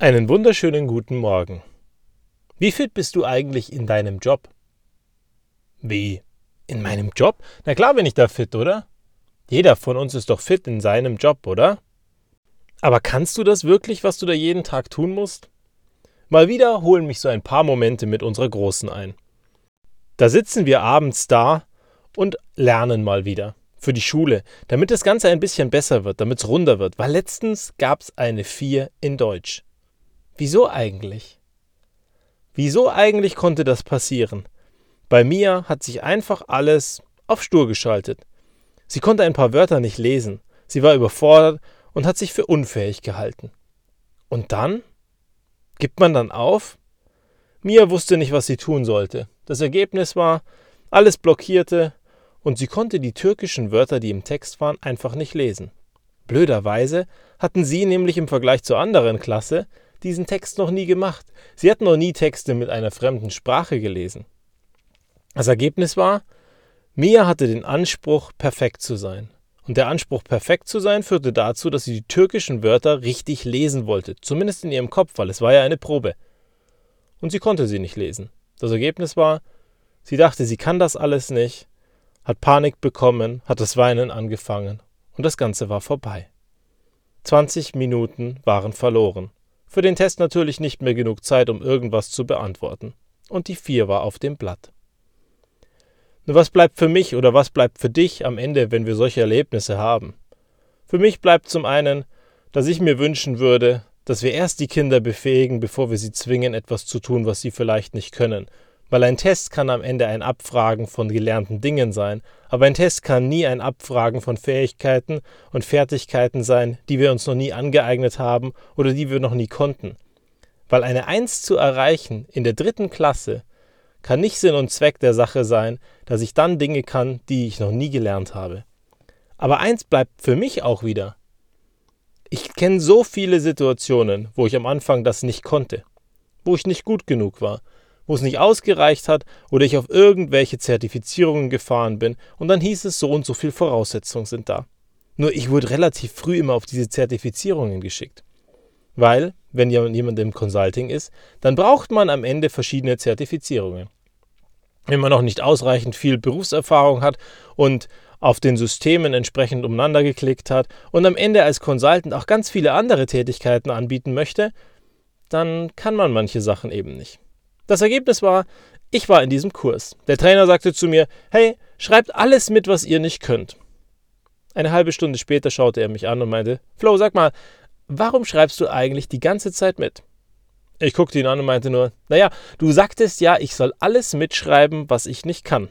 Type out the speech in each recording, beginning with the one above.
Einen wunderschönen guten Morgen. Wie fit bist du eigentlich in deinem Job? Wie? In meinem Job? Na klar bin ich da fit, oder? Jeder von uns ist doch fit in seinem Job, oder? Aber kannst du das wirklich, was du da jeden Tag tun musst? Mal wieder holen mich so ein paar Momente mit unserer Großen ein. Da sitzen wir abends da und lernen mal wieder. Für die Schule, damit das Ganze ein bisschen besser wird, damit es runder wird, weil letztens gab es eine 4 in Deutsch. Wieso eigentlich? Wieso eigentlich konnte das passieren? Bei mir hat sich einfach alles auf stur geschaltet. Sie konnte ein paar Wörter nicht lesen. Sie war überfordert und hat sich für unfähig gehalten. Und dann? Gibt man dann auf? Mia wusste nicht, was sie tun sollte. Das Ergebnis war, alles blockierte und sie konnte die türkischen Wörter, die im Text waren, einfach nicht lesen. Blöderweise hatten sie nämlich im Vergleich zur anderen Klasse diesen Text noch nie gemacht. Sie hatten noch nie Texte mit einer fremden Sprache gelesen. Das Ergebnis war, Mia hatte den Anspruch, perfekt zu sein. Und der Anspruch, perfekt zu sein, führte dazu, dass sie die türkischen Wörter richtig lesen wollte, zumindest in ihrem Kopf, weil es war ja eine Probe. Und sie konnte sie nicht lesen. Das Ergebnis war, sie dachte, sie kann das alles nicht, hat Panik bekommen, hat das Weinen angefangen und das Ganze war vorbei. 20 Minuten waren verloren. Für den Test natürlich nicht mehr genug Zeit, um irgendwas zu beantworten. Und die 4 war auf dem Blatt. Nur was bleibt für mich oder was bleibt für dich am Ende, wenn wir solche Erlebnisse haben? Für mich bleibt zum einen, dass ich mir wünschen würde, dass wir erst die Kinder befähigen, bevor wir sie zwingen, etwas zu tun, was sie vielleicht nicht können, weil ein Test kann am Ende ein Abfragen von gelernten Dingen sein, aber ein Test kann nie ein Abfragen von Fähigkeiten und Fertigkeiten sein, die wir uns noch nie angeeignet haben oder die wir noch nie konnten. Weil eine Eins zu erreichen in der dritten Klasse kann nicht Sinn und Zweck der Sache sein, dass ich dann Dinge kann, die ich noch nie gelernt habe. Aber eins bleibt für mich auch wieder. Ich kenne so viele Situationen, wo ich am Anfang das nicht konnte, wo ich nicht gut genug war, wo es nicht ausgereicht hat oder ich auf irgendwelche Zertifizierungen gefahren bin und dann hieß es, so und so viele Voraussetzungen sind da. Nur ich wurde relativ früh immer auf diese Zertifizierungen geschickt. Weil, wenn jemand im Consulting ist, dann braucht man am Ende verschiedene Zertifizierungen. Wenn man noch nicht ausreichend viel Berufserfahrung hat und auf den Systemen entsprechend umeinander geklickt hat und am Ende als Consultant auch ganz viele andere Tätigkeiten anbieten möchte, dann kann man manche Sachen eben nicht. Das Ergebnis war, ich war in diesem Kurs. Der Trainer sagte zu mir, hey, schreibt alles mit, was ihr nicht könnt. Eine halbe Stunde später schaute er mich an und meinte, Flo, sag mal, warum schreibst du eigentlich die ganze Zeit mit? Ich guckte ihn an und meinte nur, naja, du sagtest ja, ich soll alles mitschreiben, was ich nicht kann.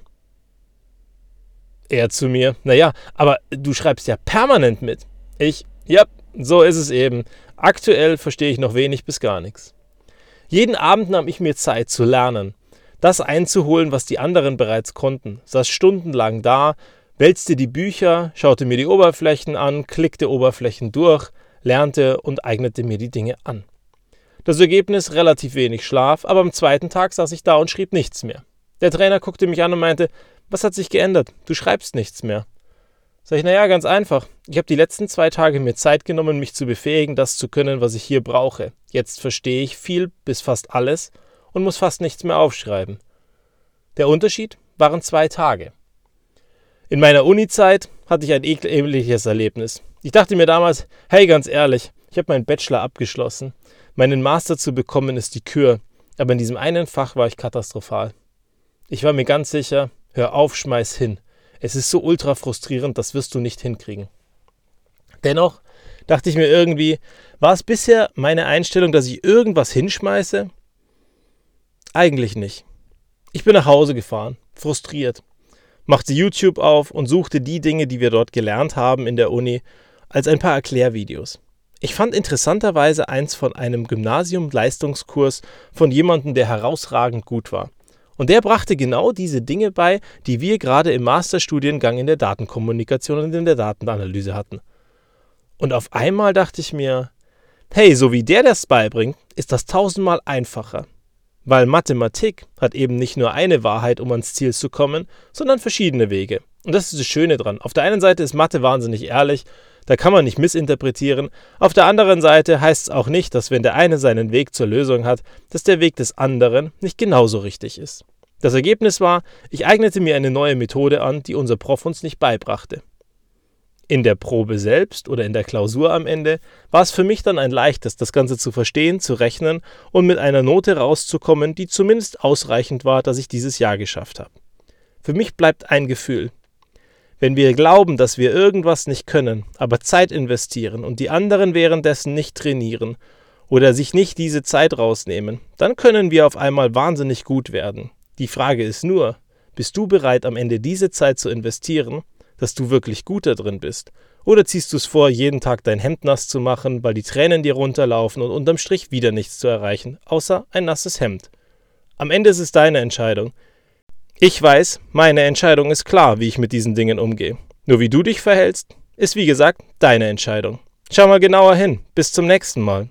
Er zu mir, naja, aber du schreibst ja permanent mit. Ich, ja, so ist es eben. Aktuell verstehe ich noch wenig bis gar nichts. Jeden Abend nahm ich mir Zeit zu lernen, das einzuholen, was die anderen bereits konnten, saß stundenlang da, wälzte die Bücher, schaute mir die Oberflächen an, klickte Oberflächen durch, lernte und eignete mir die Dinge an. Das Ergebnis relativ wenig Schlaf, aber am zweiten Tag saß ich da und schrieb nichts mehr. Der Trainer guckte mich an und meinte, was hat sich geändert? Du schreibst nichts mehr. Sag ich, naja, ganz einfach. Ich habe die letzten zwei Tage mir Zeit genommen, mich zu befähigen, das zu können, was ich hier brauche. Jetzt verstehe ich viel bis fast alles und muss fast nichts mehr aufschreiben. Der Unterschied waren zwei Tage. In meiner Uni-Zeit hatte ich ein ähnliches Erlebnis. Ich dachte mir damals, hey, ganz ehrlich, ich habe meinen Bachelor abgeschlossen. Meinen Master zu bekommen ist die Kür, aber in diesem einen Fach war ich katastrophal. Ich war mir ganz sicher, hör auf, schmeiß hin. Es ist so ultra frustrierend, das wirst du nicht hinkriegen. Dennoch dachte ich mir irgendwie, war es bisher meine Einstellung, dass ich irgendwas hinschmeiße? Eigentlich nicht. Ich bin nach Hause gefahren, frustriert, machte YouTube auf und suchte die Dinge, die wir dort gelernt haben in der Uni, als ein paar Erklärvideos. Ich fand interessanterweise eins von einem Gymnasium-Leistungskurs von jemandem, der herausragend gut war. Und der brachte genau diese Dinge bei, die wir gerade im Masterstudiengang in der Datenkommunikation und in der Datenanalyse hatten. Und auf einmal dachte ich mir, hey, so wie der das beibringt, ist das tausendmal einfacher. Weil Mathematik hat eben nicht nur eine Wahrheit, um ans Ziel zu kommen, sondern verschiedene Wege. Und das ist das Schöne dran. Auf der einen Seite ist Mathe wahnsinnig ehrlich, Da kann man nicht missinterpretieren. Auf der anderen Seite heißt es auch nicht, dass wenn der eine seinen Weg zur Lösung hat, dass der Weg des anderen nicht genauso richtig ist. Das Ergebnis war, ich eignete mir eine neue Methode an, die unser Prof uns nicht beibrachte. In der Probe selbst oder in der Klausur am Ende war es für mich dann ein leichtes, das Ganze zu verstehen, zu rechnen und mit einer Note rauszukommen, die zumindest ausreichend war, dass ich dieses Jahr geschafft habe. Für mich bleibt ein Gefühl. Wenn wir glauben, dass wir irgendwas nicht können, aber Zeit investieren und die anderen währenddessen nicht trainieren oder sich nicht diese Zeit rausnehmen, dann können wir auf einmal wahnsinnig gut werden. Die Frage ist nur, bist du bereit, am Ende diese Zeit zu investieren dass du wirklich gut da drin bist? Oder ziehst du es vor, jeden Tag dein Hemd nass zu machen, weil die Tränen dir runterlaufen und unterm Strich wieder nichts zu erreichen, außer ein nasses Hemd? Am Ende ist es deine Entscheidung. Ich weiß, meine Entscheidung ist klar, wie ich mit diesen Dingen umgehe. Nur wie du dich verhältst, ist wie gesagt deine Entscheidung. Schau mal genauer hin. Bis zum nächsten Mal.